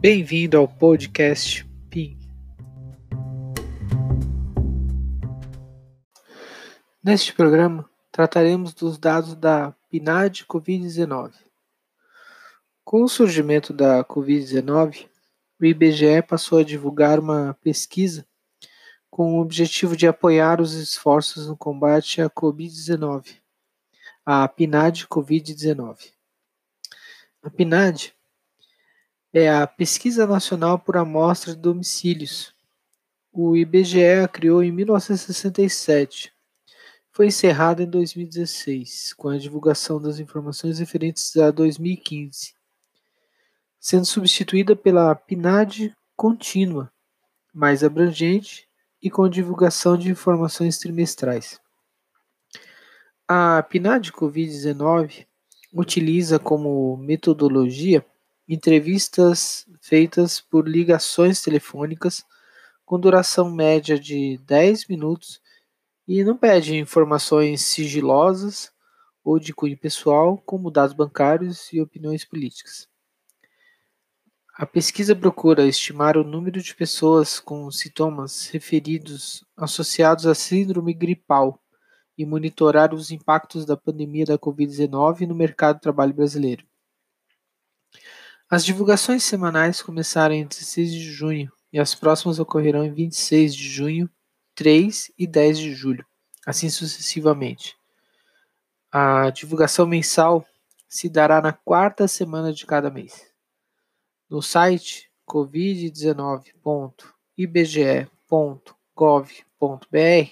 Bem-vindo ao podcast PIN. Neste programa, trataremos dos dados da PNAD Covid-19. Com o surgimento da Covid-19, o IBGE passou a divulgar uma pesquisa com o objetivo de apoiar os esforços no combate à Covid-19, a PNAD Covid-19. A PNAD é a Pesquisa Nacional por Amostra de Domicílios. O IBGE a criou em 1967. Foi encerrada em 2016, com a divulgação das informações referentes a 2015, sendo substituída pela PNAD contínua, mais abrangente e com divulgação de informações trimestrais. A PNAD Covid-19 utiliza como metodologia entrevistas feitas por ligações telefônicas com duração média de 10 minutos e não pede informações sigilosas ou de cunho pessoal, como dados bancários e opiniões políticas. A pesquisa procura estimar o número de pessoas com sintomas referidos associados à síndrome gripal e monitorar os impactos da pandemia da Covid-19 no mercado de trabalho brasileiro. As divulgações semanais começaram em 16 de junho e as próximas ocorrerão em 26 de junho, 3 e 10 de julho, assim sucessivamente. A divulgação mensal se dará na quarta semana de cada mês. No site covid19.ibge.gov.br,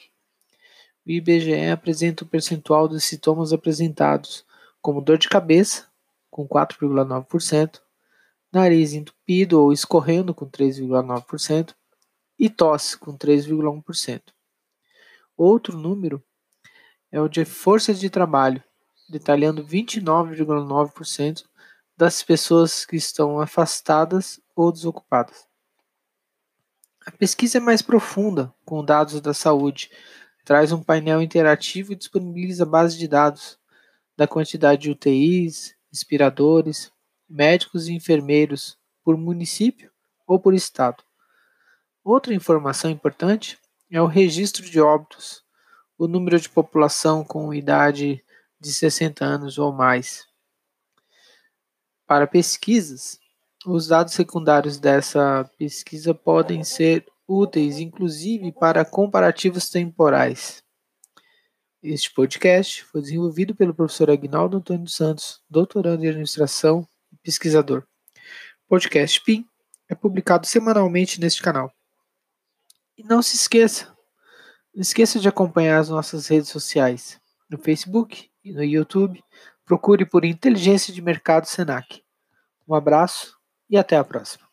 o IBGE apresenta o percentual dos sintomas apresentados, como dor de cabeça, com 4,9%, nariz entupido ou escorrendo com 3,9% e tosse com 3,1%. Outro número é o de força de trabalho, detalhando 29,9% das pessoas que estão afastadas ou desocupadas. A pesquisa é mais profunda, com dados da saúde, traz um painel interativo e disponibiliza base de dados da quantidade de UTIs, respiradores, médicos e enfermeiros por município ou por estado. Outra informação importante é o registro de óbitos, o número de população com idade de 60 anos ou mais. Para pesquisas, os dados secundários dessa pesquisa podem ser úteis, inclusive para comparativos temporais. Este podcast foi desenvolvido pelo professor Agnaldo Antônio Santos, doutorando em administração pesquisador. Podcast PIN é publicado semanalmente neste canal. E não se esqueça, não esqueça de acompanhar as nossas redes sociais, no Facebook e no YouTube. Procure por Inteligência de Mercado Senac. Um abraço e até a próxima.